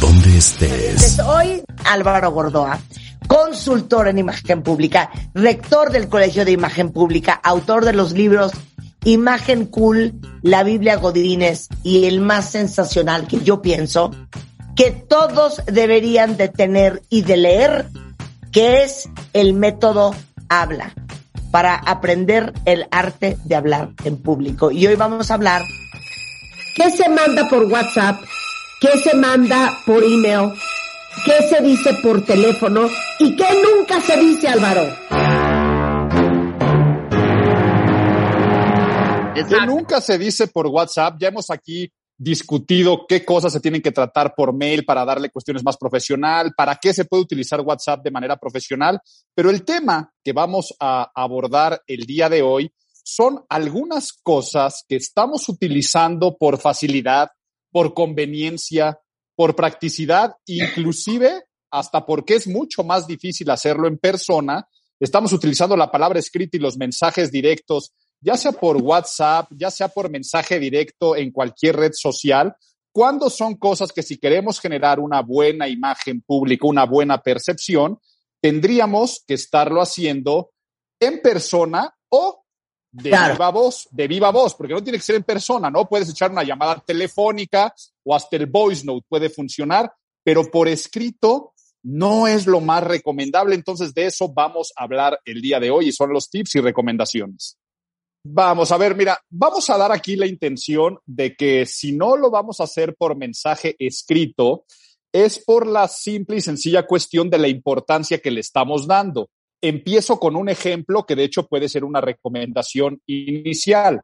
donde estés. Hoy Álvaro Gordoa, consultor en imagen pública, rector del Colegio de Imagen Pública, autor de los libros Imagen Cool, la Biblia Godínez y el más sensacional que yo pienso que todos deberían de tener y de leer, que es el método habla, para aprender el arte de hablar en público. Y hoy vamos a hablar qué se manda por WhatsApp, qué se manda por email, qué se dice por teléfono y qué nunca se dice, Álvaro. Que nunca se dice por WhatsApp. Ya hemos aquí discutido qué cosas se tienen que tratar por mail para darle cuestiones más profesional, para qué se puede utilizar WhatsApp de manera profesional. Pero el tema que vamos a abordar el día de hoy son algunas cosas que estamos utilizando por facilidad, por conveniencia, por practicidad, inclusive hasta porque es mucho más difícil hacerlo en persona. Estamos utilizando la palabra escrita y los mensajes directos ya sea por WhatsApp, ya sea por mensaje directo en cualquier red social, cuando son cosas que si queremos generar una buena imagen pública, una buena percepción, tendríamos que estarlo haciendo en persona o de viva voz, de viva voz, porque no tiene que ser en persona, ¿no? Puedes echar una llamada telefónica o hasta el voice note puede funcionar, pero por escrito no es lo más recomendable. Entonces, de eso vamos a hablar el día de hoy y son los tips y recomendaciones. Vamos a ver, mira, vamos a dar aquí la intención de que si no lo vamos a hacer por mensaje escrito, es por la simple y sencilla cuestión de la importancia que le estamos dando. Empiezo con un ejemplo que de hecho puede ser una recomendación inicial.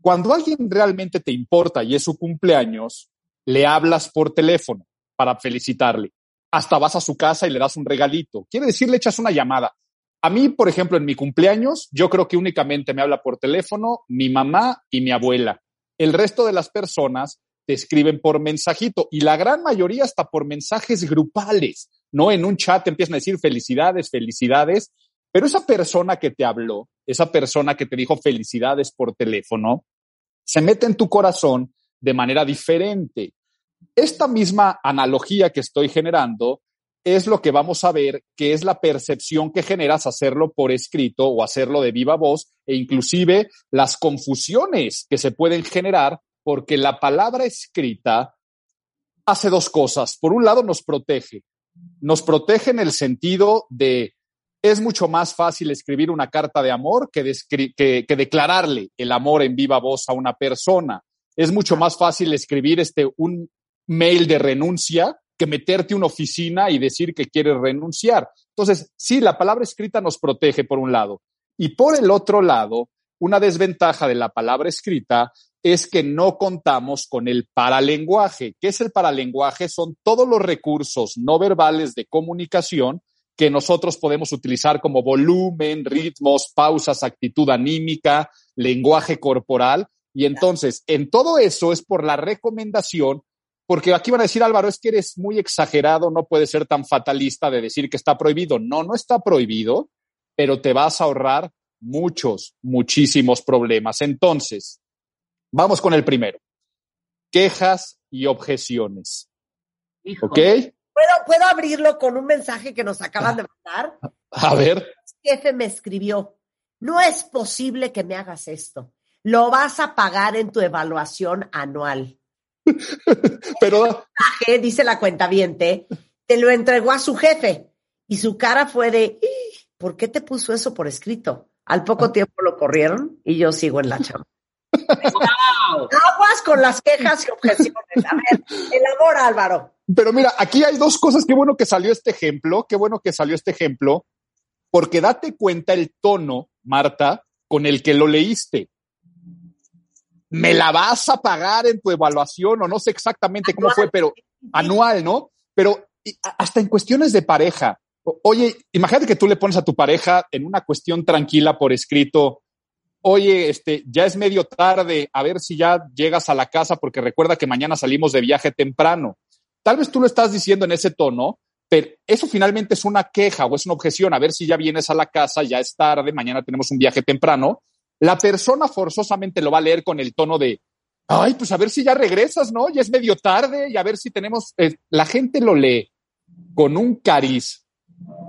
Cuando alguien realmente te importa y es su cumpleaños, le hablas por teléfono para felicitarle. Hasta vas a su casa y le das un regalito. Quiere decir, le echas una llamada. A mí, por ejemplo, en mi cumpleaños, yo creo que únicamente me habla por teléfono mi mamá y mi abuela. El resto de las personas te escriben por mensajito y la gran mayoría hasta por mensajes grupales, ¿no? En un chat empiezan a decir felicidades, felicidades, pero esa persona que te habló, esa persona que te dijo felicidades por teléfono, se mete en tu corazón de manera diferente. Esta misma analogía que estoy generando es lo que vamos a ver, que es la percepción que generas hacerlo por escrito o hacerlo de viva voz e inclusive las confusiones que se pueden generar porque la palabra escrita hace dos cosas. Por un lado, nos protege. Nos protege en el sentido de es mucho más fácil escribir una carta de amor que, que, que declararle el amor en viva voz a una persona. Es mucho más fácil escribir este, un mail de renuncia que meterte una oficina y decir que quieres renunciar. Entonces, sí, la palabra escrita nos protege por un lado. Y por el otro lado, una desventaja de la palabra escrita es que no contamos con el paralenguaje. ¿Qué es el paralenguaje? Son todos los recursos no verbales de comunicación que nosotros podemos utilizar como volumen, ritmos, pausas, actitud anímica, lenguaje corporal. Y entonces, en todo eso es por la recomendación porque aquí van a decir, Álvaro, es que eres muy exagerado, no puedes ser tan fatalista de decir que está prohibido. No, no está prohibido, pero te vas a ahorrar muchos, muchísimos problemas. Entonces, vamos con el primero. Quejas y objeciones. ¿Ok? ¿Puedo, ¿Puedo abrirlo con un mensaje que nos acaban de mandar? A ver. El jefe me escribió, no es posible que me hagas esto. Lo vas a pagar en tu evaluación anual. Pero. Dice la cuenta te lo entregó a su jefe y su cara fue de, ¿por qué te puso eso por escrito? Al poco tiempo lo corrieron y yo sigo en la chamba. Aguas con las quejas y objeciones. A ver, elabora, Álvaro. Pero mira, aquí hay dos cosas. Qué bueno que salió este ejemplo. Qué bueno que salió este ejemplo. Porque date cuenta el tono, Marta, con el que lo leíste me la vas a pagar en tu evaluación o no sé exactamente cómo fue, pero anual, ¿no? Pero hasta en cuestiones de pareja. Oye, imagínate que tú le pones a tu pareja en una cuestión tranquila por escrito, oye, este, ya es medio tarde, a ver si ya llegas a la casa porque recuerda que mañana salimos de viaje temprano. Tal vez tú lo estás diciendo en ese tono, pero eso finalmente es una queja o es una objeción, a ver si ya vienes a la casa, ya es tarde, mañana tenemos un viaje temprano. La persona forzosamente lo va a leer con el tono de, ay, pues a ver si ya regresas, ¿no? Ya es medio tarde y a ver si tenemos... Eh, la gente lo lee con un cariz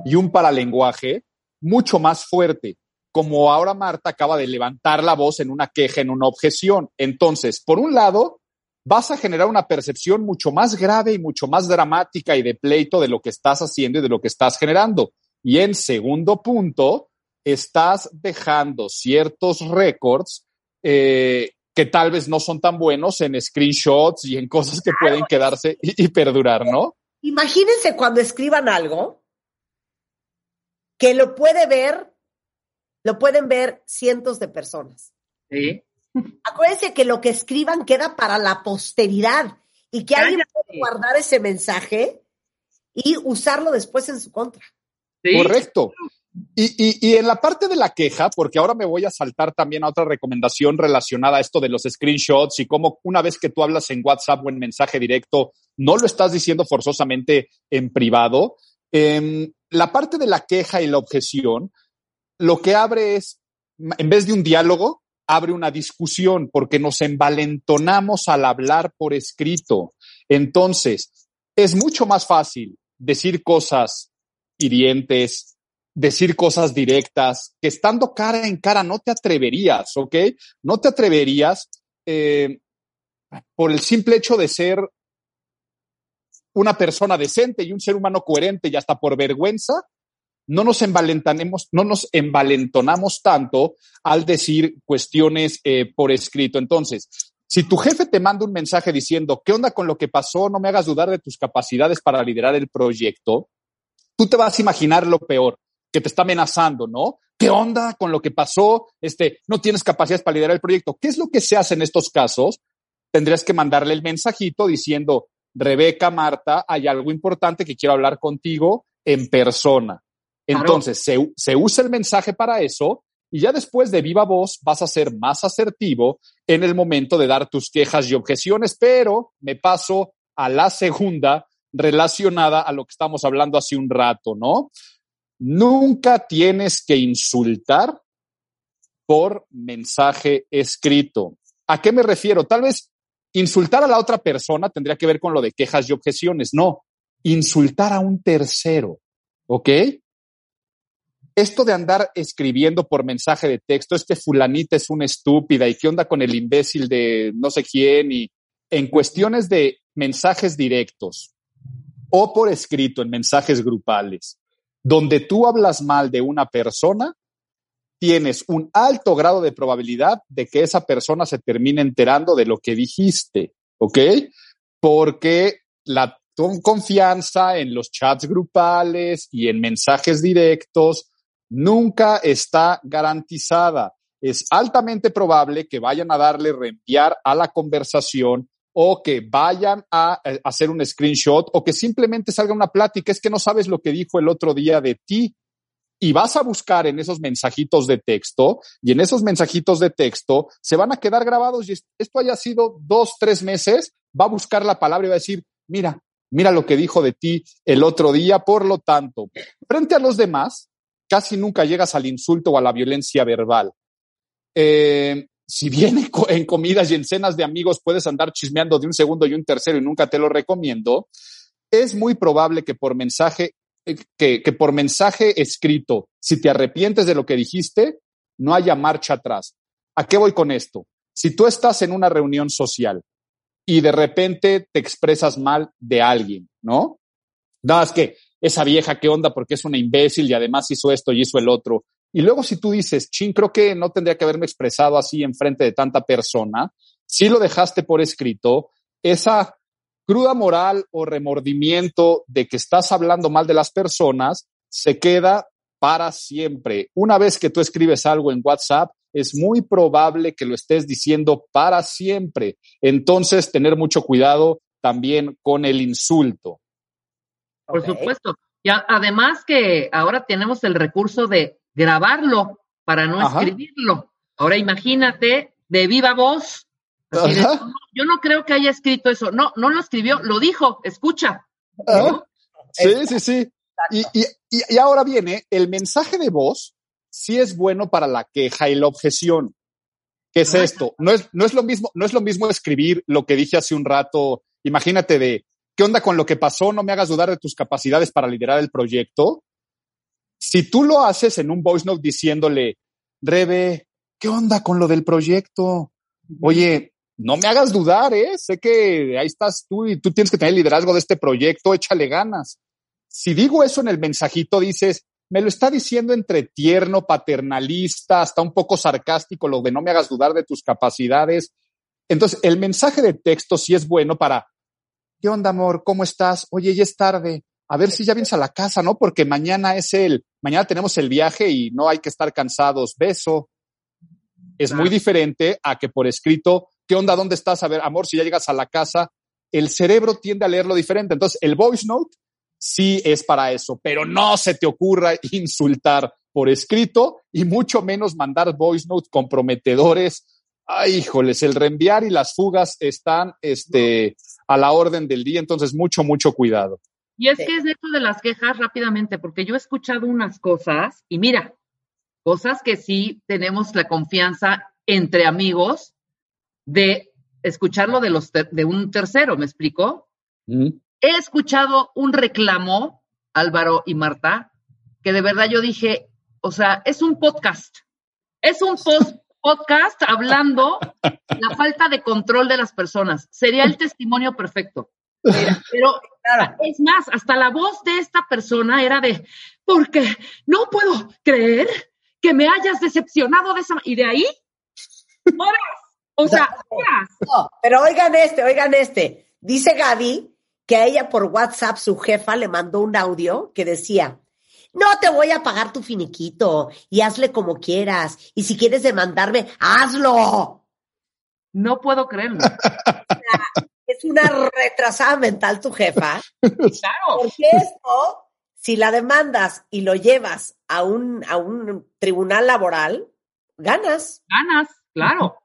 y un paralenguaje mucho más fuerte, como ahora Marta acaba de levantar la voz en una queja, en una objeción. Entonces, por un lado, vas a generar una percepción mucho más grave y mucho más dramática y de pleito de lo que estás haciendo y de lo que estás generando. Y en segundo punto, estás dejando ciertos récords eh, que tal vez no son tan buenos en screenshots y en cosas que pueden quedarse y, y perdurar, ¿no? Imagínense cuando escriban algo que lo puede ver, lo pueden ver cientos de personas. Sí. Acuérdense que lo que escriban queda para la posteridad y que alguien puede guardar ese mensaje y usarlo después en su contra. Sí. Correcto. Y, y, y en la parte de la queja, porque ahora me voy a saltar también a otra recomendación relacionada a esto de los screenshots y cómo una vez que tú hablas en WhatsApp o en mensaje directo, no lo estás diciendo forzosamente en privado. Em, la parte de la queja y la objeción, lo que abre es, en vez de un diálogo, abre una discusión porque nos envalentonamos al hablar por escrito. Entonces, es mucho más fácil decir cosas hirientes, decir cosas directas, que estando cara en cara no te atreverías, ¿ok? No te atreverías eh, por el simple hecho de ser una persona decente y un ser humano coherente y hasta por vergüenza, no nos envalentonemos, no nos envalentonamos tanto al decir cuestiones eh, por escrito. Entonces, si tu jefe te manda un mensaje diciendo, ¿qué onda con lo que pasó? No me hagas dudar de tus capacidades para liderar el proyecto, tú te vas a imaginar lo peor, que te está amenazando, ¿no? ¿Qué onda con lo que pasó? Este, no tienes capacidades para liderar el proyecto. ¿Qué es lo que se hace en estos casos? Tendrías que mandarle el mensajito diciendo, Rebeca, Marta, hay algo importante que quiero hablar contigo en persona. Entonces, se, se usa el mensaje para eso y ya después de viva voz vas a ser más asertivo en el momento de dar tus quejas y objeciones, pero me paso a la segunda relacionada a lo que estamos hablando hace un rato, ¿no? Nunca tienes que insultar por mensaje escrito. ¿A qué me refiero? Tal vez insultar a la otra persona tendría que ver con lo de quejas y objeciones. No, insultar a un tercero, ¿ok? Esto de andar escribiendo por mensaje de texto, este fulanita es una estúpida y qué onda con el imbécil de no sé quién y en cuestiones de mensajes directos o por escrito en mensajes grupales, donde tú hablas mal de una persona, tienes un alto grado de probabilidad de que esa persona se termine enterando de lo que dijiste, ¿ok? Porque la confianza en los chats grupales y en mensajes directos nunca está garantizada. Es altamente probable que vayan a darle reenviar a la conversación o que vayan a, a hacer un screenshot o que simplemente salga una plática. Es que no sabes lo que dijo el otro día de ti y vas a buscar en esos mensajitos de texto y en esos mensajitos de texto se van a quedar grabados y esto haya sido dos, tres meses, va a buscar la palabra y va a decir, mira, mira lo que dijo de ti el otro día, por lo tanto, frente a los demás, casi nunca llegas al insulto o a la violencia verbal. Eh, si bien en comidas y en cenas de amigos puedes andar chismeando de un segundo y un tercero y nunca te lo recomiendo, es muy probable que por mensaje que, que, por mensaje escrito, si te arrepientes de lo que dijiste, no haya marcha atrás. ¿A qué voy con esto? Si tú estás en una reunión social y de repente te expresas mal de alguien, ¿no? Nada, que esa vieja, ¿qué onda? Porque es una imbécil y además hizo esto y hizo el otro. Y luego si tú dices, chin, creo que no tendría que haberme expresado así en frente de tanta persona, si lo dejaste por escrito, esa cruda moral o remordimiento de que estás hablando mal de las personas se queda para siempre. Una vez que tú escribes algo en WhatsApp, es muy probable que lo estés diciendo para siempre. Entonces, tener mucho cuidado también con el insulto. Por supuesto. Y a- además que ahora tenemos el recurso de grabarlo para no Ajá. escribirlo. Ahora imagínate de viva voz. así de, Ajá. "No, yo no creo que haya escrito eso. No, no lo escribió, lo dijo, escucha. Sí, sí, sí. Y, y- y- ahora viene, el mensaje de voz sí es bueno para la queja y la objeción. ¿Qué es esto? No es, no es lo mismo, no es lo mismo escribir lo que dije hace un rato. Imagínate de, ¿qué onda con lo que pasó? No me hagas dudar de tus capacidades para liderar el proyecto. Si tú lo haces en un voice note diciéndole, Rebe, ¿qué onda con lo del proyecto? Oye, no me hagas dudar, ¿eh? Sé que ahí estás tú y tú tienes que tener el liderazgo de este proyecto, échale ganas. Si digo eso en el mensajito, dices, me lo está diciendo entre tierno, paternalista, hasta un poco sarcástico, lo de no me hagas dudar de tus capacidades. Entonces, el mensaje de texto sí es bueno para, ¿qué onda, amor? ¿Cómo estás? Oye, ya es tarde. A ver si ya vienes a la casa, ¿no? Porque mañana es el, mañana tenemos el viaje y no hay que estar cansados. Beso. Es muy diferente a que por escrito, ¿qué onda? ¿Dónde estás? A ver, amor, si ya llegas a la casa, el cerebro tiende a leerlo diferente. Entonces, el voice note sí es para eso, pero no se te ocurra insultar por escrito y mucho menos mandar voice notes comprometedores. Ay, híjoles, el reenviar y las fugas están este, a la orden del día, entonces mucho, mucho cuidado. Y es Sí. que es esto de las quejas rápidamente, porque yo he escuchado unas cosas y mira, cosas que sí tenemos la confianza entre amigos de escucharlo de, los ter- de un tercero, ¿me explico? He escuchado un reclamo, Álvaro y Marta, que de verdad yo dije, o sea, es un podcast. Es un pos- podcast hablando la falta de control de las personas. Sería el testimonio perfecto. Pero es más, hasta la voz de esta persona era de, porque no puedo creer que me hayas decepcionado de esa... Y de ahí, horas. O sea, horas. No, pero oigan este, oigan este. Dice Gaby que a ella por WhatsApp su jefa le mandó un audio que decía, no te voy a pagar tu finiquito y hazle como quieras. Y si quieres demandarme, hazlo. No puedo creerlo. Es una retrasada mental tu jefa. Claro. Porque esto, si la demandas y lo llevas a un, a un tribunal laboral, ganas. Ganas, claro.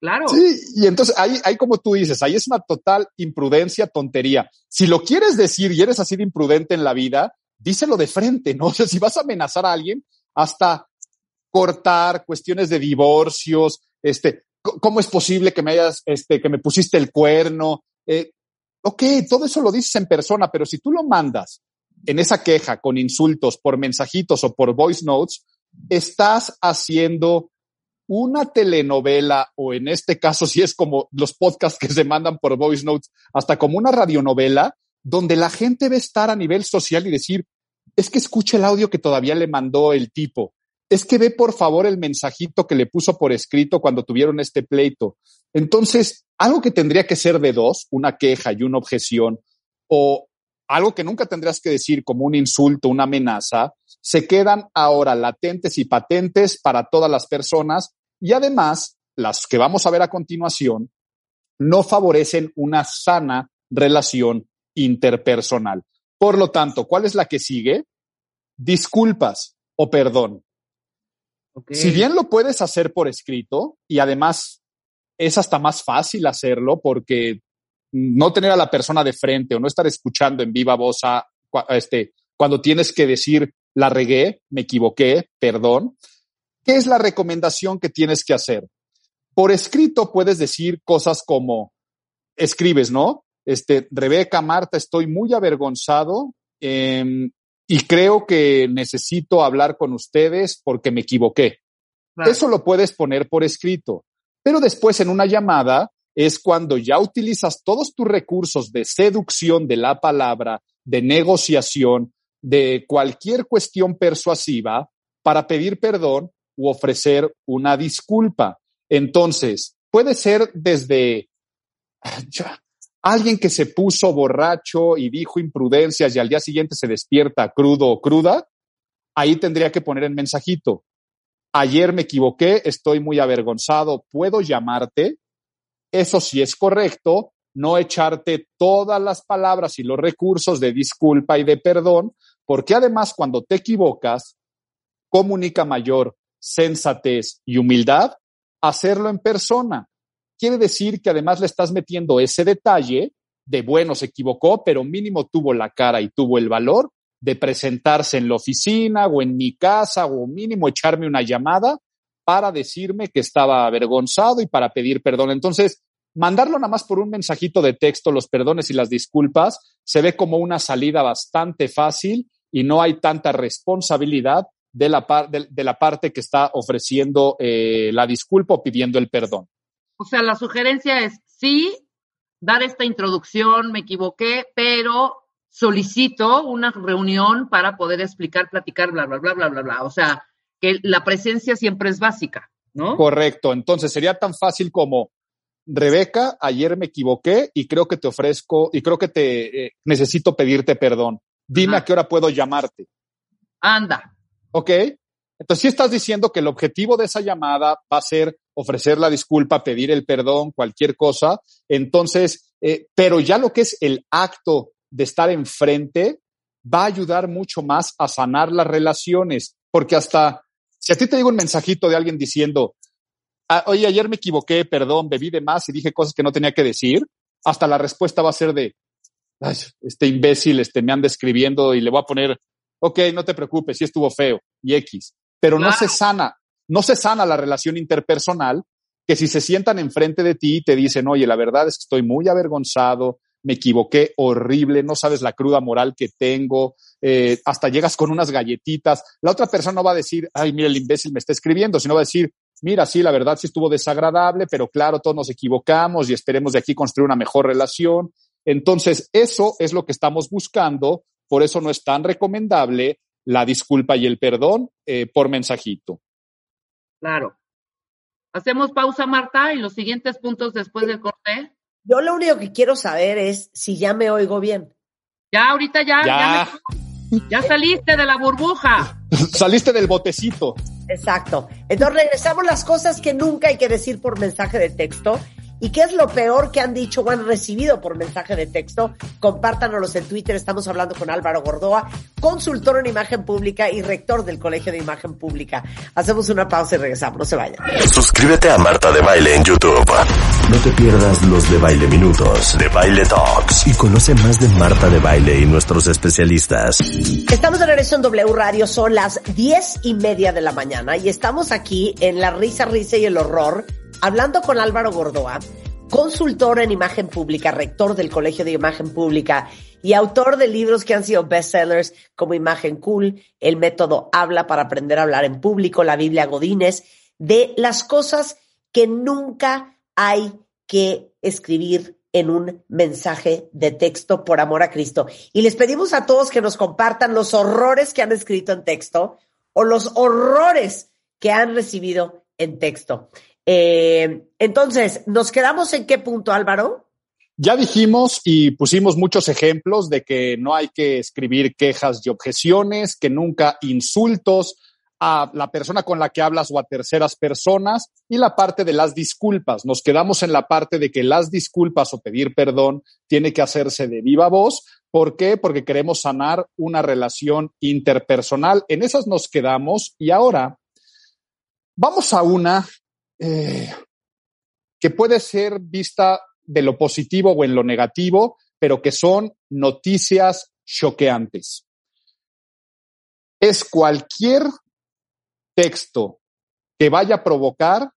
Claro. Sí, y entonces ahí, ahí como tú dices, ahí es una total imprudencia, tontería. Si lo quieres decir y eres así de imprudente en la vida, díselo de frente, ¿no? O sea, si vas a amenazar a alguien, hasta cortar cuestiones de divorcios, este, ¿cómo es posible que me hayas, este, que me pusiste el cuerno? Eh, ok, todo eso lo dices en persona, pero si tú lo mandas en esa queja con insultos por mensajitos o por voice notes, estás haciendo una telenovela o en este caso si es como los podcasts que se mandan por voice notes, hasta como una radionovela donde la gente va a estar a nivel social y decir, es que escuche el audio que todavía le mandó el tipo, es que ve por favor el mensajito que le puso por escrito cuando tuvieron este pleito. Entonces, algo que tendría que ser de dos, una queja y una objeción, o algo que nunca tendrías que decir como un insulto, una amenaza, se quedan ahora latentes y patentes para todas las personas y además las que vamos a ver a continuación no favorecen una sana relación interpersonal. Por lo tanto, ¿cuál es la que sigue? Disculpas o perdón. Si bien lo puedes hacer por escrito y además es hasta más fácil hacerlo porque no tener a la persona de frente o no estar escuchando en viva voz a este, cuando tienes que decir la regué, me equivoqué, perdón. ¿Qué es la recomendación que tienes que hacer? Por escrito puedes decir cosas como, escribes, ¿no? Este, Rebeca, Marta, estoy muy avergonzado em, y creo que necesito hablar con ustedes porque me equivoqué. Claro. Eso lo puedes poner por escrito, pero después en una llamada es cuando ya utilizas todos tus recursos de seducción de la palabra, de negociación, de cualquier cuestión persuasiva para pedir perdón u ofrecer una disculpa. Entonces, puede ser desde alguien que se puso borracho y dijo imprudencias y al día siguiente se despierta crudo o cruda, ahí tendría que poner el mensajito. Ayer me equivoqué, estoy muy avergonzado, ¿puedo llamarte? Eso sí es correcto, no echarte todas las palabras y los recursos de disculpa y de perdón, porque además cuando te equivocas, comunica mayor sensatez y humildad hacerlo en persona. Quiere decir que además le estás metiendo ese detalle de, bueno, se equivocó, pero mínimo tuvo la cara y tuvo el valor de presentarse en la oficina o en mi casa o mínimo echarme una llamada para decirme que estaba avergonzado y para pedir perdón. Entonces, mandarlo nada más por un mensajito de texto, los perdones y las disculpas, se ve como una salida bastante fácil y no hay tanta responsabilidad de la, parte que está ofreciendo eh, la disculpa o pidiendo el perdón. O sea, la sugerencia es sí, dar esta introducción, me equivoqué, pero solicito una reunión para poder explicar, platicar, bla, bla, bla, bla, bla, bla. O sea, que la presencia siempre es básica, ¿no? Correcto. Entonces sería tan fácil como, Rebeca, ayer me equivoqué y creo que te ofrezco y creo que te eh, necesito pedirte perdón. Dime a qué hora puedo llamarte. Anda. ¿Ok? Entonces, si estás diciendo que el objetivo de esa llamada va a ser ofrecer la disculpa, pedir el perdón, cualquier cosa, entonces, eh, pero ya lo que es el acto de estar enfrente va a ayudar mucho más a sanar las relaciones, porque hasta si a ti te digo un mensajito de alguien diciendo, ah, oye, ayer me equivoqué, perdón, bebí de más y dije cosas que no tenía que decir, hasta la respuesta va a ser de, este imbécil, este me anda escribiendo y le voy a poner, ok, no te preocupes, sí estuvo feo y X, pero no se sana, no se sana la relación interpersonal que si se sientan enfrente de ti y te dicen, oye, la verdad es que estoy muy avergonzado, me equivoqué horrible, no sabes la cruda moral que tengo, eh, hasta llegas con unas galletitas. La otra persona no va a decir, ay, mira, el imbécil me está escribiendo, sino va a decir, mira, sí, la verdad sí estuvo desagradable, pero claro, todos nos equivocamos y esperemos de aquí construir una mejor relación. Entonces, eso es lo que estamos buscando, por eso no es tan recomendable la disculpa y el perdón eh, por mensajito. Claro. Hacemos pausa, Marta, y los siguientes puntos después del corte. Yo lo único que quiero saber es si ya me oigo bien. Ya, ahorita ya. Ya, ya, saliste de la burbuja. saliste del botecito. Exacto. Entonces regresamos las cosas que nunca hay que decir por mensaje de texto ¿Y qué es lo peor que han dicho o han recibido por mensaje de texto? Compártanos en Twitter. Estamos hablando con Álvaro Gordoa, consultor en imagen pública y rector del Colegio de Imagen Pública. Hacemos una pausa y regresamos. No se vayan. Suscríbete a Marta de Baile en YouTube. No te pierdas los de Baile Minutos, de Baile Talks y conoce más de Marta de Baile y nuestros especialistas. Estamos de regreso en W Radio. Son las diez y media de la mañana y estamos aquí en la risa, risa y el horror hablando con Álvaro Gordoa, consultor en imagen pública, rector del Colegio de Imagen Pública y autor de libros que han sido bestsellers como Imagen Cool, El método Habla para aprender a hablar en público, la Biblia Godínez, de las cosas que nunca hay que escribir en un mensaje de texto por amor a Cristo. Y les pedimos a todos que nos compartan los horrores que han escrito en texto o los horrores que han recibido en texto. Eh, entonces, ¿nos quedamos en qué punto, Álvaro? Ya dijimos y pusimos muchos ejemplos de que no hay que escribir quejas y objeciones, que nunca insultos a la persona con la que hablas o a terceras personas y la parte de las disculpas. Nos quedamos en la parte de que las disculpas o pedir perdón tiene que hacerse de viva voz. ¿Por qué? Porque queremos sanar una relación interpersonal. En esas nos quedamos y ahora vamos a una eh, que puede ser vista de lo positivo o en lo negativo, pero que son noticias choqueantes. Es cualquier texto que vaya a provocar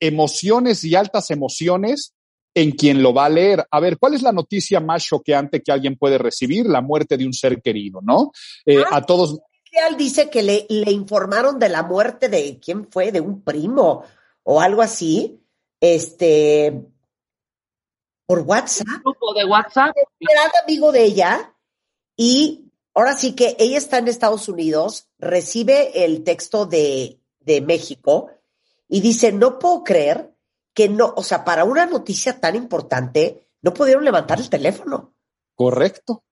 emociones y altas emociones en quien lo va a leer. A ver, ¿cuál es la noticia más choqueante que alguien puede recibir? La muerte de un ser querido, ¿no? Eh, ah, a todos. Dice que le, le informaron de la muerte de quién fue, de un primo o algo así, este, por WhatsApp. Un grupo de WhatsApp. Era amigo de ella y ahora sí que ella está en Estados Unidos, recibe el texto de, de México y dice, no puedo creer que no, o sea, para una noticia tan importante, no pudieron levantar el teléfono. Correcto.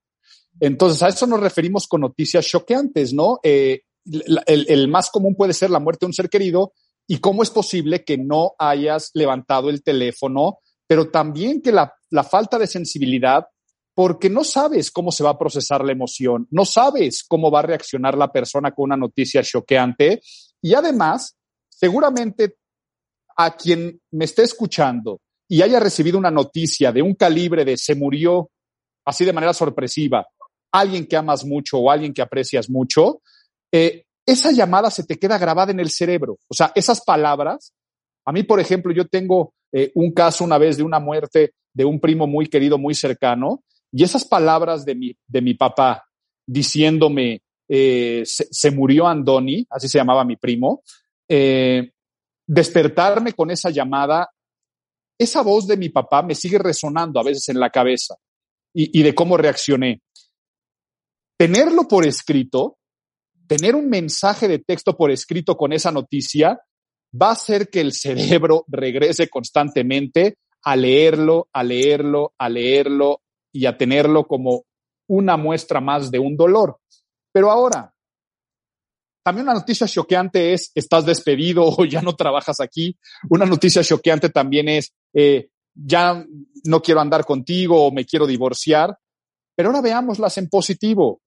Entonces, a eso nos referimos con noticias choqueantes, ¿no? Eh, el, el, más común puede ser la muerte de un ser querido, ¿Y cómo es posible que no hayas levantado el teléfono, pero también que la, falta de sensibilidad porque no sabes cómo se va a procesar la emoción, no sabes cómo va a reaccionar la persona con una noticia choqueante. Y además, seguramente a quien me esté escuchando y haya recibido una noticia de un calibre de se murió así de manera sorpresiva, alguien que amas mucho o alguien que aprecias mucho, eh, esa llamada se te queda grabada en el cerebro. O sea, esas palabras, a mí, por ejemplo, yo tengo eh, un caso una vez de una muerte de un primo muy querido, muy cercano, y esas palabras de mi, de mi papá diciéndome, eh, se, murió Andoni, así se llamaba mi primo, despertarme con esa llamada, esa voz de mi papá me sigue resonando a veces en la cabeza y, y de cómo reaccioné. Tenerlo por escrito, tener un mensaje de texto por escrito con esa noticia, va a hacer que el cerebro regrese constantemente a leerlo, a leerlo, a leerlo y a tenerlo como una muestra más de un dolor. Pero ahora, también una noticia choqueante es, estás despedido o ya no trabajas aquí. Una noticia choqueante también es, eh, ya no quiero andar contigo o me quiero divorciar. Pero ahora veámoslas en positivo.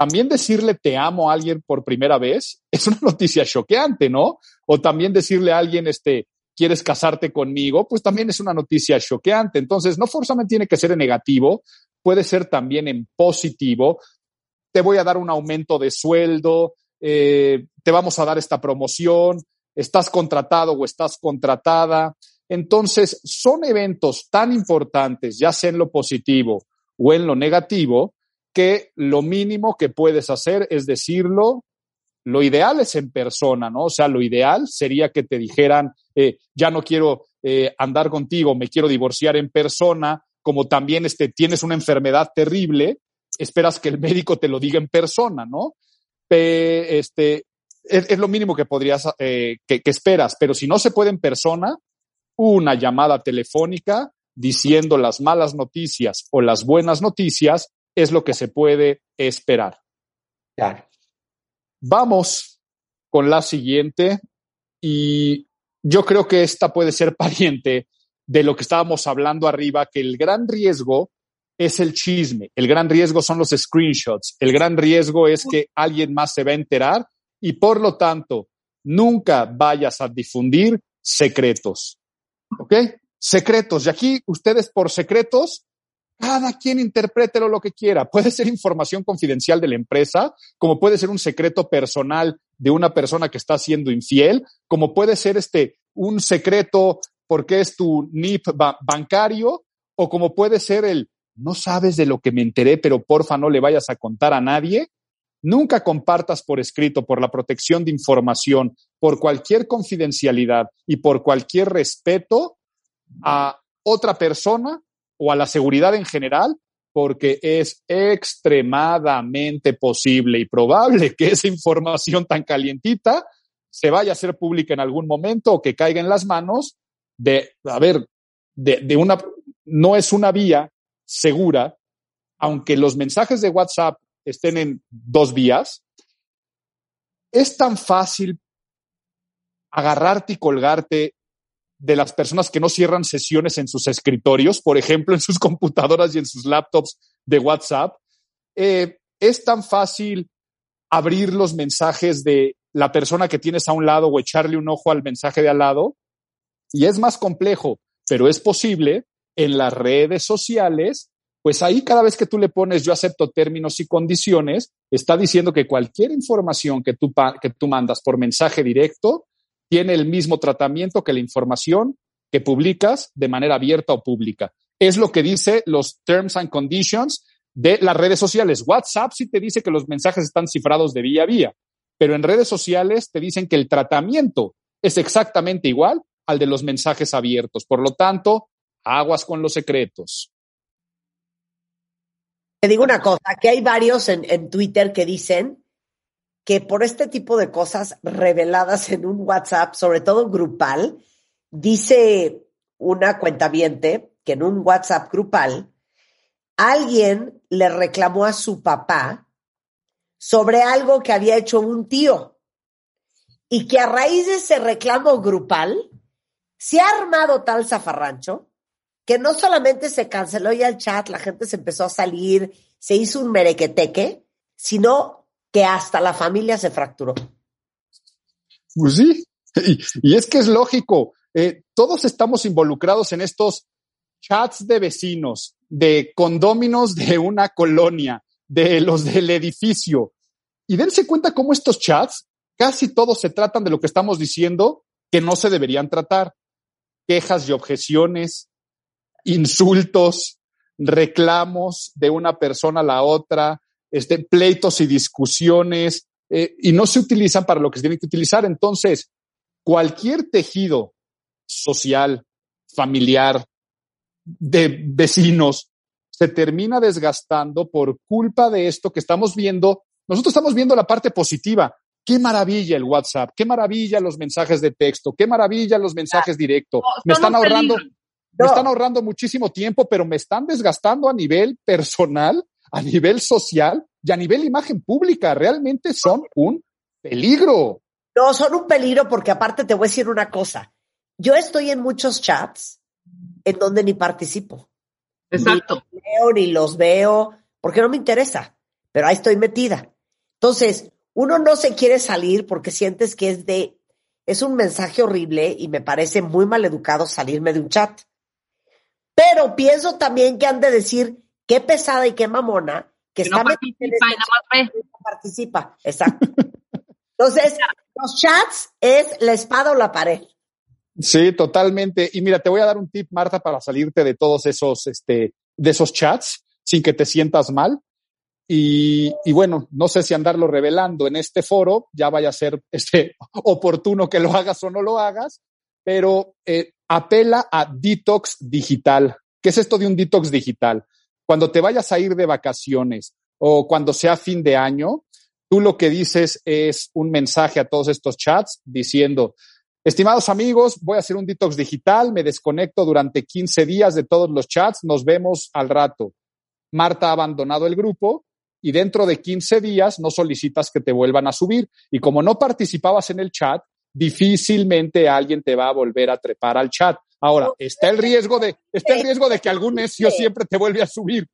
También decirle te amo a alguien por primera vez es una noticia choqueante, ¿no? O también decirle a alguien, este, quieres casarte conmigo, pues también es una noticia choqueante. Entonces, no forzosamente tiene que ser en negativo, puede ser también en positivo. Te voy a dar un aumento de sueldo, eh, te vamos a dar esta promoción, estás contratado o estás contratada. Entonces, son eventos tan importantes, ya sea en lo positivo o en lo negativo, que lo mínimo que puedes hacer es decirlo. Lo ideal es en persona, ¿no? O sea, lo ideal sería que te dijeran, eh, ya no quiero eh, andar contigo, me quiero divorciar en persona, como también este, tienes una enfermedad terrible, esperas que el médico te lo diga en persona, ¿no? este, es, lo mínimo que podrías, eh, que, esperas, pero si no se puede en persona, una llamada telefónica diciendo las malas noticias o las buenas noticias es lo que se puede esperar. Vamos con la siguiente y yo creo que esta puede ser pariente de lo que estábamos hablando arriba, que el gran riesgo es el chisme, el gran riesgo son los screenshots, el gran riesgo es que alguien más se va a enterar y por lo tanto nunca vayas a difundir secretos. ¿Ok? Secretos. Y aquí ustedes por secretos, cada quien interprételo lo que quiera. Puede ser información confidencial de la empresa, como puede ser un secreto personal de una persona que está siendo infiel, como puede ser este un secreto porque es tu NIP bancario, o como puede ser el no sabes de lo que me enteré, pero porfa no le vayas a contar a nadie. Nunca compartas por escrito, por la protección de información, por cualquier confidencialidad y por cualquier respeto a otra persona o a la seguridad en general, porque es extremadamente posible y probable que esa información tan calientita se vaya a hacer pública en algún momento o que caiga en las manos de, a ver, de, de una, no es una vía segura, aunque los mensajes de WhatsApp estén en dos vías, es tan fácil agarrarte y colgarte de las personas que no cierran sesiones en sus escritorios, por ejemplo, en sus computadoras y en sus laptops de WhatsApp. Eh, es tan fácil abrir los mensajes de la persona que tienes a un lado o echarle un ojo al mensaje de al lado. Y es más complejo, pero es posible en las redes sociales, pues ahí cada vez que tú le pones yo acepto términos y condiciones, está diciendo que cualquier información que tú, que tú mandas por mensaje directo tiene el mismo tratamiento que la información que publicas de manera abierta o pública. Es lo que dice los terms and conditions de las redes sociales. WhatsApp sí te dice que los mensajes están cifrados de vía a vía, pero en redes sociales te dicen que el tratamiento es exactamente igual al de los mensajes abiertos. Por lo tanto, Aguas con los secretos. Te digo una cosa, que hay varios en, Twitter que dicen que por este tipo de cosas reveladas en un WhatsApp, sobre todo grupal, dice una cuentaviente que en un WhatsApp grupal alguien le reclamó a su papá sobre algo que había hecho un tío y que a raíz de ese reclamo grupal se ha armado tal zafarrancho que no solamente se canceló ya el chat, la gente se empezó a salir, se hizo un merequeteque, sino que hasta la familia se fracturó. Pues sí, y, es que es lógico, eh, todos estamos involucrados en estos chats de vecinos, de condóminos de una colonia, de los del edificio. Y dense cuenta cómo estos chats, casi todos se tratan de lo que estamos diciendo que no se deberían tratar. Quejas y objeciones, insultos, reclamos de una persona a la otra, este, pleitos y discusiones, eh, y no se utilizan para lo que se tienen que utilizar. Entonces, cualquier tejido social, familiar, de vecinos, se termina desgastando por culpa de esto que estamos viendo. Nosotros estamos viendo la parte positiva. Qué maravilla el WhatsApp, qué maravilla los mensajes de texto, qué maravilla los mensajes directos. me están ahorrando, me están ahorrando muchísimo tiempo, pero me están desgastando a nivel personal, a nivel social y a nivel imagen pública. Realmente son un peligro. No, son un peligro porque aparte te voy a decir una cosa. Yo estoy en muchos chats en donde ni participo. Exacto. Ni los leo, ni los veo, porque no me interesa, pero ahí estoy metida. Entonces, uno no se quiere salir porque sientes que es de, es un mensaje horrible y me parece muy mal educado salirme de un chat. Pero pienso también que han de decir qué pesada y qué mamona que, está no participa y nada más ve. participa. Exacto. Entonces, los chats es la espada o la pared. Sí, totalmente. Y mira, te voy a dar un tip, Marta, para salirte de todos esos, este, de esos chats sin que te sientas mal. Y, y, bueno, no sé si andarlo revelando en este foro, ya vaya a ser este, oportuno que lo hagas o no lo hagas, pero eh, apela a detox digital. ¿Qué es esto de un detox digital? Cuando te vayas a ir de vacaciones o cuando sea fin de año, tú lo que dices es un mensaje a todos estos chats diciendo, estimados amigos, voy a hacer un detox digital, me desconecto durante 15 días de todos los chats, nos vemos al rato. Marta ha abandonado el grupo y dentro de 15 días no solicitas que te vuelvan a subir. Y como no participabas en el chat, difícilmente alguien te va a volver a trepar al chat. Ahora, está el riesgo de, está el riesgo de que algún necio siempre te vuelve a subir.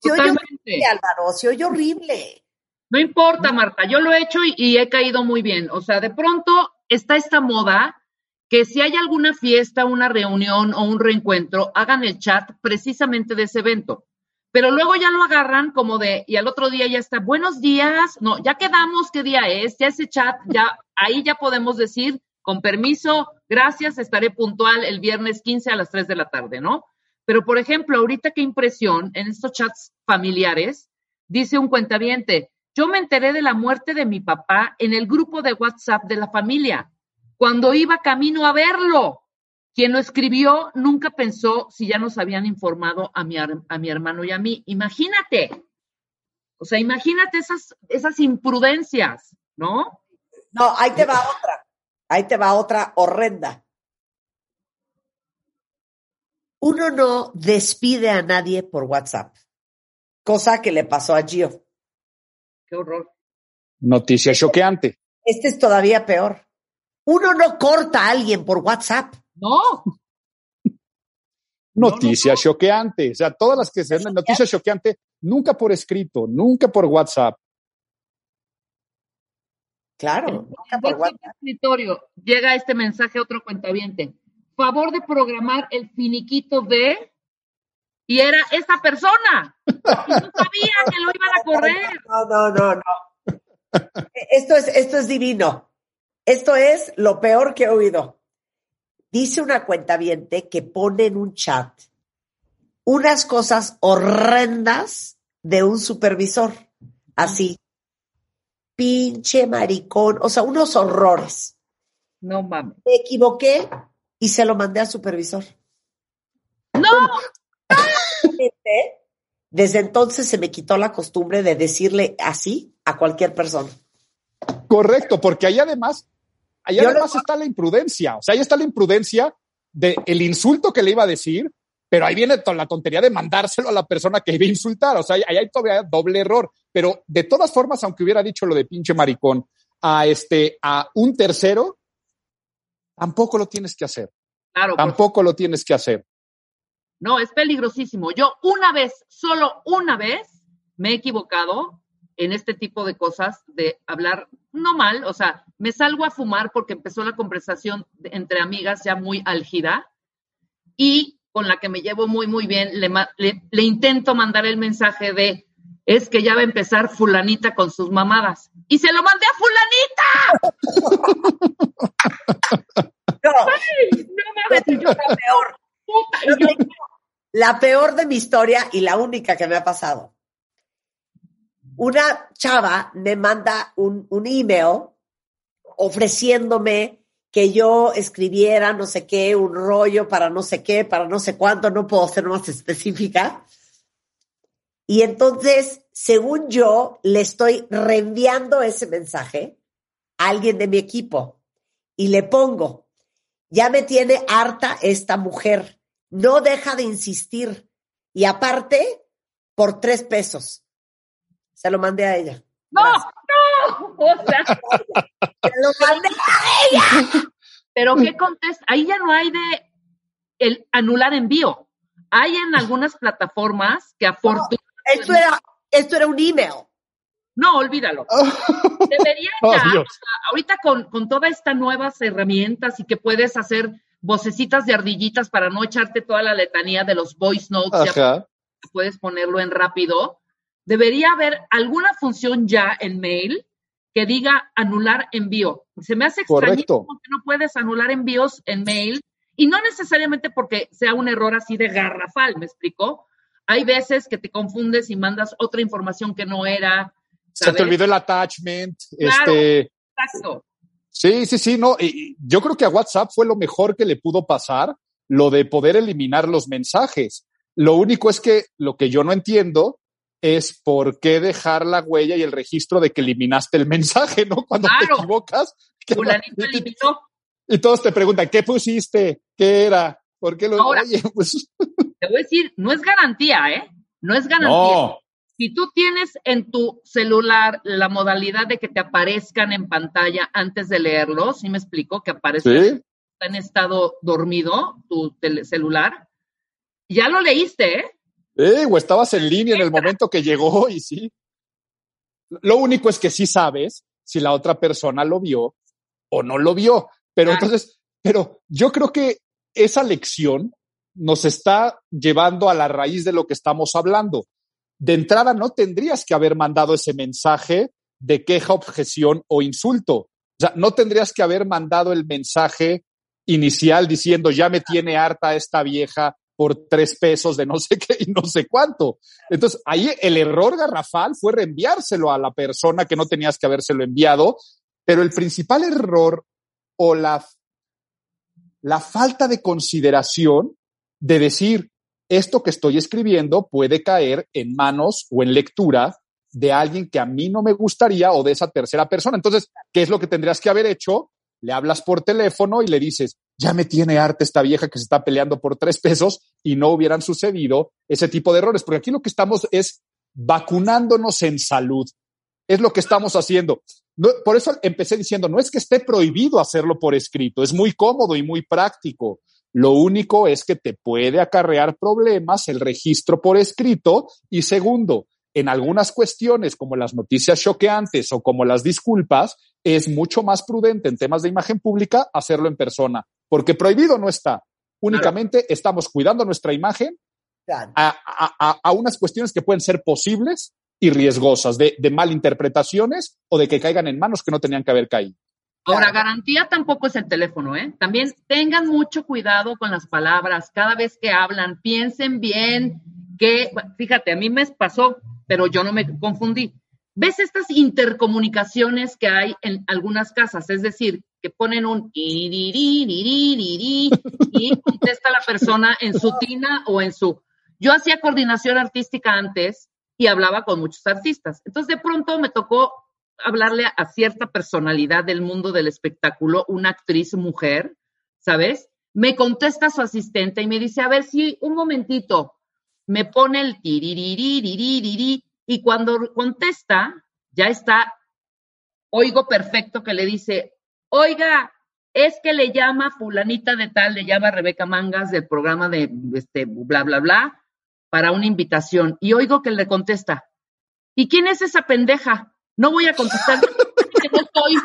Se oye horrible, Álvaro, se oye horrible. No importa, Marta, yo lo he hecho y, y, he caído muy bien. O sea, de pronto está esta moda que si hay alguna fiesta, una reunión o un reencuentro, hagan el chat precisamente de ese evento. Pero luego ya lo agarran como de, y al otro día ya está, buenos días, no, ya quedamos qué día es, ya ese chat, ya, ahí ya podemos decir, con permiso, gracias, estaré puntual el viernes 15 a las 3 de la tarde, ¿no? Pero, por ejemplo, ahorita qué impresión, en estos chats familiares, dice un cuentaviente, yo me enteré de la muerte de mi papá en el grupo de WhatsApp de la familia, cuando iba camino a verlo. Quien lo escribió nunca pensó si ya nos habían informado a mi, a mi hermano y a mí. Imagínate. O sea, imagínate esas, esas imprudencias, ¿no? No, ahí te va otra. Ahí te va otra horrenda. Uno no despide a nadie por WhatsApp, cosa que le pasó a Gio. Qué horror. Noticia choqueante. Este es todavía peor. Uno no corta a alguien por WhatsApp. No. Noticia no, no, no. choqueante. O sea, todas las que se ven noticia choqueante, nunca por escrito, nunca por WhatsApp. Claro, en, nunca por WhatsApp. escritorio llega este mensaje a otro cuentaviente. Favor de programar el finiquito de y era esta persona. Y no sabía que lo iban a correr. No, no, no, no. Esto es, esto es divino. Esto es lo peor que he oído. Dice una cuenta que pone en un chat unas cosas horrendas de un supervisor. Así. Pinche maricón. O sea, unos horrores. No mames. Me equivoqué y se lo mandé al supervisor. ¡No! Desde entonces se me quitó la costumbre de decirle así a cualquier persona. Correcto, porque ahí además Ahí Yo además está la imprudencia, o sea, ahí está la imprudencia del el insulto que le iba a decir, pero ahí viene la tontería de mandárselo a la persona que iba a insultar, o sea, ahí hay todavía doble error, pero de todas formas, aunque hubiera dicho lo de pinche maricón a este, a un tercero, tampoco lo tienes que hacer. Claro. Tampoco lo tienes que hacer. No, es peligrosísimo. Yo una vez, solo una vez, me he equivocado en este tipo de cosas, de hablar no mal, o sea, me salgo a fumar porque empezó la conversación entre amigas ya muy álgida y con la que me llevo muy, muy bien, le, le, intento mandar el mensaje de, es que ya va a empezar fulanita con sus mamadas. Y se lo mandé a fulanita. no, no la peor. la peor de mi historia y la única que me ha pasado una chava me manda un, un email ofreciéndome que yo escribiera no sé qué, un rollo para no sé qué, para no sé cuánto, no puedo ser más específica. Y entonces, según yo, le estoy reenviando ese mensaje a alguien de mi equipo y le pongo, ya me tiene harta esta mujer, no deja de insistir. Y aparte, por tres pesos. Se lo mandé a ella. No, no. O sea, se lo mandé a ella. Pero ¿qué contesta? Ahí ya no hay de el anular envío. Hay en algunas plataformas que afortunadamente... esto, era, esto era un email. No, olvídalo. Debería oh, ya, ahorita con, con todas estas nuevas herramientas y que puedes hacer vocecitas de ardillitas para no echarte toda la letanía de los voice notes, ya puedes ponerlo en rápido debería haber alguna función ya en mail que diga anular envío. Se me hace extraño que no puedes anular envíos en mail y no necesariamente porque sea un error así de garrafal, ¿me explico? Hay veces que te confundes y mandas otra información que no era. Se te olvidó el attachment. este... exacto. Sí, sí, sí, no. yo creo que a WhatsApp fue lo mejor que le pudo pasar, lo de poder eliminar los mensajes. Lo único es que lo que yo no entiendo es por qué dejar la huella y el registro de que eliminaste el mensaje, ¿no? Cuando te equivocas. Y todos te preguntan, ¿qué pusiste? ¿Qué era? ¿Por qué lo Ahora, pues... Te voy a decir, no es garantía, ¿eh? No es garantía. Si tú tienes en tu celular la modalidad de que te aparezcan en pantalla antes de leerlo, ¿sí me explico? Que aparece en estado dormido tu celular, ya lo leíste, ¿eh? Eh, o estabas en línea en el momento que llegó y sí. Lo único es que sí sabes si la otra persona lo vio o no lo vio. Pero entonces, pero yo creo que esa lección nos está llevando a la raíz de lo que estamos hablando. De entrada, no tendrías que haber mandado ese mensaje de queja, objeción o insulto. O sea, no tendrías que haber mandado el mensaje inicial diciendo ya me tiene harta esta vieja, por tres pesos de no sé qué y no sé cuánto. Entonces, ahí el error garrafal fue reenviárselo a la persona que no tenías que habérselo enviado, pero el principal error o la, la falta de consideración de decir, esto que estoy escribiendo puede caer en manos o en lectura de alguien que a mí no me gustaría o de esa tercera persona. Entonces, ¿qué es lo que tendrías que haber hecho? Le hablas por teléfono y le dices, ya me tiene arte esta vieja que se está peleando por tres pesos y no hubieran sucedido ese tipo de errores. Porque aquí lo que estamos es vacunándonos en salud. Es lo que estamos haciendo. por eso empecé diciendo, no es que esté prohibido hacerlo por escrito, es muy cómodo y muy práctico. Lo único es que te puede acarrear problemas el registro por escrito. Y segundo, en algunas cuestiones como las noticias choqueantes o como las disculpas, es mucho más prudente en temas de imagen pública hacerlo en persona porque prohibido no está. Únicamente estamos cuidando nuestra imagen a, unas cuestiones que pueden ser posibles y riesgosas, de, de malinterpretaciones o de que caigan en manos que no tenían que haber caído. Ahora, garantía tampoco es el teléfono, ¿eh? También tengan mucho cuidado con las palabras. Cada vez que hablan, piensen bien que, fíjate, a mí me pasó, pero yo no me confundí. ¿Ves estas intercomunicaciones que hay en algunas casas? Es decir, que ponen un y contesta la persona en su tina o en su... Yo hacía coordinación artística antes y hablaba con muchos artistas. Entonces de pronto me tocó hablarle a cierta personalidad del mundo del espectáculo, una actriz mujer, ¿sabes? Me contesta su asistente y me dice, a ver si un momentito, me pone el tiriririririririri y cuando contesta, ya está, oigo perfecto que le dice, oiga, es que le llama fulanita de tal, le llama Rebeca Mangas del programa de este bla bla bla para una invitación y oigo que le contesta. ¿Y quién es esa pendeja? No voy a contestar, que no estoy.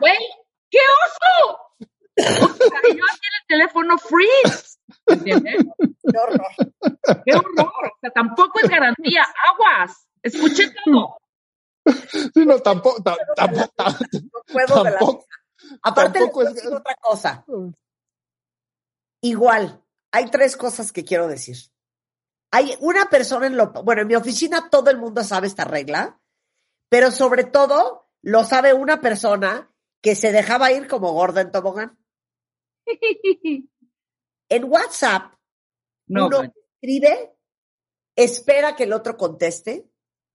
Güey, ¿qué oso? O sea, yo aquí el teléfono freeze. ¿Entiendes? Qué horror. ¡Qué horror! Sea, tampoco es garantía. ¡Aguas! Escuché todo. Sí, no, tampoco, ta- tampoco, ta- No puedo de la tampoco, Aparte, tampoco es- otra cosa. Igual, hay tres cosas que quiero decir. Hay una persona en lo, bueno, en mi oficina todo el mundo sabe esta regla, pero sobre todo lo sabe una persona que se dejaba ir como gorda en tobogán. En WhatsApp, No, uno escribe, espera que el otro conteste,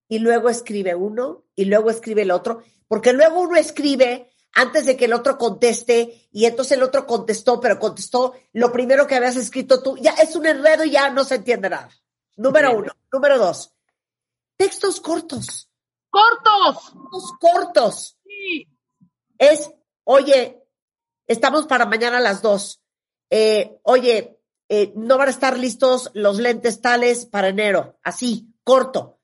y luego escribe uno, y luego escribe el otro, porque luego uno escribe antes de que el otro conteste, y entonces el otro contestó, pero contestó lo primero que habías escrito tú. Ya es un enredo y ya no se entiende nada. Número uno. Número dos. Textos cortos. ¡Cortos! Textos cortos. Sí. Es, oye, estamos para mañana a las dos. Eh, oye, eh, no van a estar listos los lentes tales para enero. Así, corto.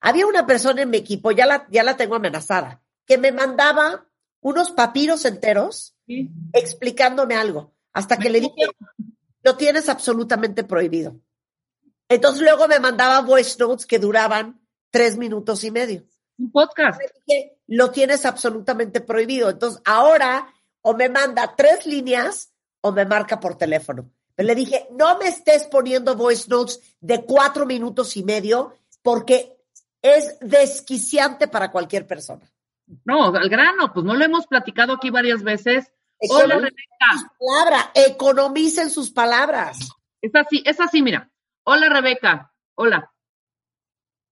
Había una persona en mi equipo, ya la, ya la tengo amenazada, que me mandaba unos papiros enteros Sí. explicándome algo, hasta que le dije, lo tienes absolutamente prohibido. Entonces luego me mandaba voice notes que duraban tres minutos y medio Un podcast. dije, lo tienes absolutamente prohibido. Entonces, ahora o me manda tres líneas o me marca por teléfono. Pero le dije, no me estés poniendo voice notes de cuatro minutos y medio porque es desquiciante para cualquier persona. No, al grano, pues no lo hemos platicado aquí varias veces. Hola, Rebeca. economicen sus palabras. Es así, es así, mira. Hola, Rebeca. Hola.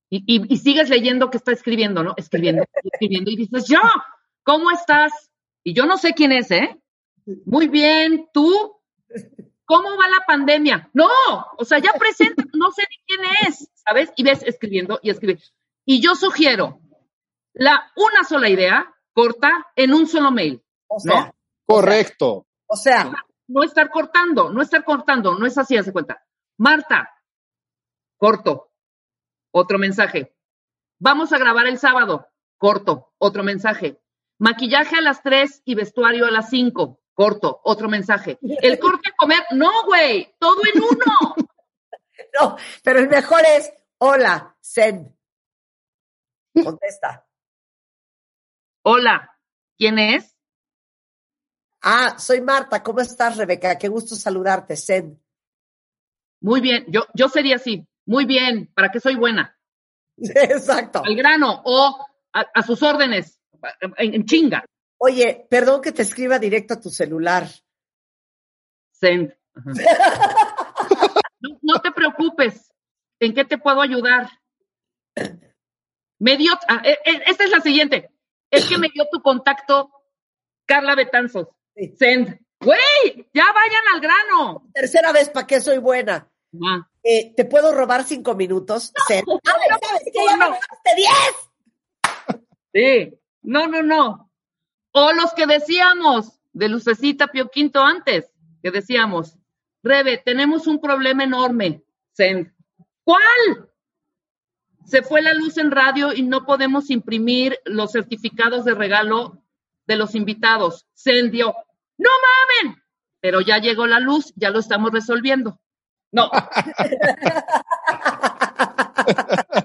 Y, y- y sigues leyendo que está escribiendo, ¿no? Escribiendo, escribiendo. Y dices, yo, ¿cómo estás? Y yo no sé quién es, ¿eh? Muy bien, ¿tú? ¿Cómo va la pandemia? No, o sea, ya presenta, no sé ni quién es, ¿sabes? Y ves escribiendo y escribe. Y yo sugiero la una sola idea corta en un solo mail. O sea, ¿No? correcto. o sea, no estar cortando, no estar cortando, no es así, hace cuenta. Marta, corto, otro mensaje. Vamos a grabar el sábado, corto, otro mensaje. Maquillaje a las 3 y vestuario a las 5, corto, otro mensaje. El corte comer, no, güey, todo en uno. no, pero el mejor es, hola, send. Contesta. Hola, ¿quién es? Ah, soy Marta, ¿cómo estás, Rebeca? Qué gusto saludarte, send. Muy bien, yo, yo sería así, muy bien, ¿para qué soy buena? Exacto. Al grano o a, a sus órdenes, en, en chinga. Oye, perdón que te escriba directo a tu celular. Send. No, no te preocupes. ¿En qué te puedo ayudar? Me dio. ah, eh, eh, esta es la siguiente. Es que me dio tu contacto Carla Betanzos. Sí. Send. Güey, ya vayan al grano. Tercera vez, ¿para qué soy buena? Ah, Eh, ¿Te puedo robar cinco minutos? Send. Ay, ¿sabes qué? Ya me diez. sí. No, no, no. O los que decíamos de Lucecita Pio Quinto antes, que decíamos, Rebe, tenemos un problema enorme. ¿Cuál? Se fue la luz en radio y no podemos imprimir los certificados de regalo de los invitados. Se envió. ¡No mamen! Pero ya llegó la luz, ya lo estamos resolviendo. No.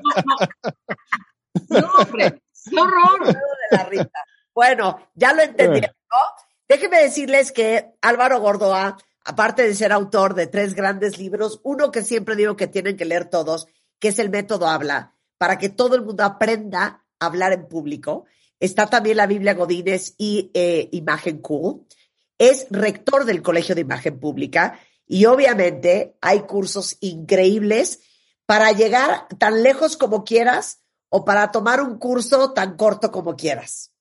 No, no. No, hombre. ¡Qué horror! Bueno, ya lo entendieron, ¿no? Déjenme decirles que Álvaro Gordoa, aparte de ser autor de tres grandes libros, uno que siempre digo que tienen que leer todos, que es el método habla, para que todo el mundo aprenda a hablar en público. Está también la Biblia Godínez y eh, Imagen Cool. Es rector del Colegio de Imagen Pública y obviamente hay cursos increíbles para llegar tan lejos como quieras o para tomar un curso tan corto como quieras.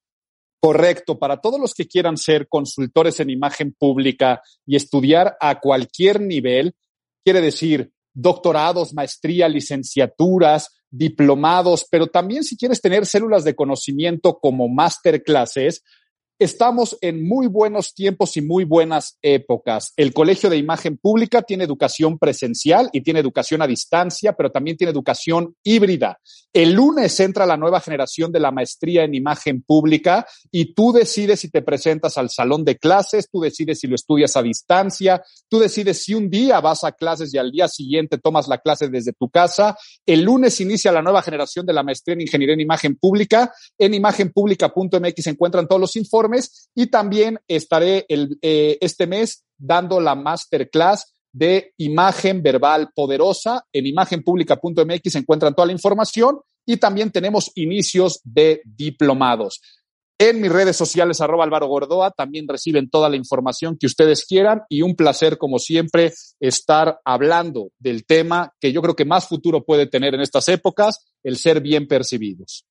Correcto, para todos los que quieran ser consultores en imagen pública y estudiar a cualquier nivel, quiere decir doctorados, maestría, licenciaturas, diplomados, pero también si quieres tener células de conocimiento como masterclasses, Estamos en muy buenos tiempos y muy buenas épocas. El Colegio de Imagen Pública tiene educación presencial y tiene educación a distancia, pero también tiene educación híbrida. El lunes entra la nueva generación de la maestría en imagen pública y tú decides si te presentas al salón de clases, tú decides si lo estudias a distancia, tú decides si un día vas a clases y al día siguiente tomas la clase desde tu casa. El lunes inicia la nueva generación de la maestría en ingeniería en imagen pública. En imagenpublica.mx se encuentran todos los informes y también estaré eh, este mes dando la masterclass de imagen verbal poderosa. En imagenpublica.mx encuentran toda la información y también tenemos inicios de diplomados. En mis redes sociales, arroba Álvaro Gordoa, también reciben toda la información que ustedes quieran y un placer, como siempre, estar hablando del tema que yo creo que más futuro puede tener en estas épocas, el ser bien percibidos.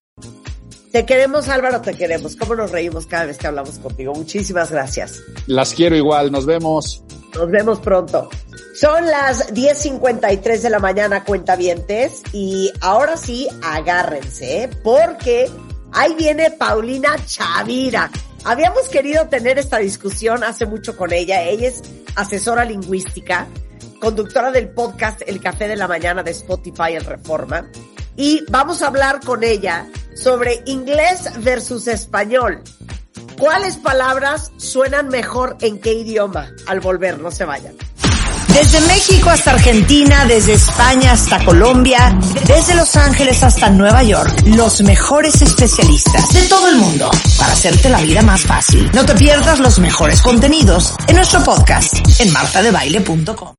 Te queremos, Álvaro, te queremos. ¿Cómo nos reímos cada vez que hablamos contigo? Muchísimas gracias. Las quiero igual, nos vemos. Nos vemos pronto. Son las 10.53 de la mañana, cuentavientes, y ahora sí, agárrense, porque ahí viene Paulina Chavira. Habíamos querido tener esta discusión hace mucho con ella. Ella es asesora lingüística, conductora del podcast El Café de la Mañana de Spotify en Reforma y vamos a hablar con ella sobre inglés versus español. ¿Cuáles palabras suenan mejor en qué idioma? Al volver, no se vayan. Desde México hasta Argentina, desde España hasta Colombia, desde Los Ángeles hasta Nueva York, los mejores especialistas de todo el mundo para hacerte la vida más fácil. No te pierdas los mejores contenidos en nuestro podcast en martadebaile.com.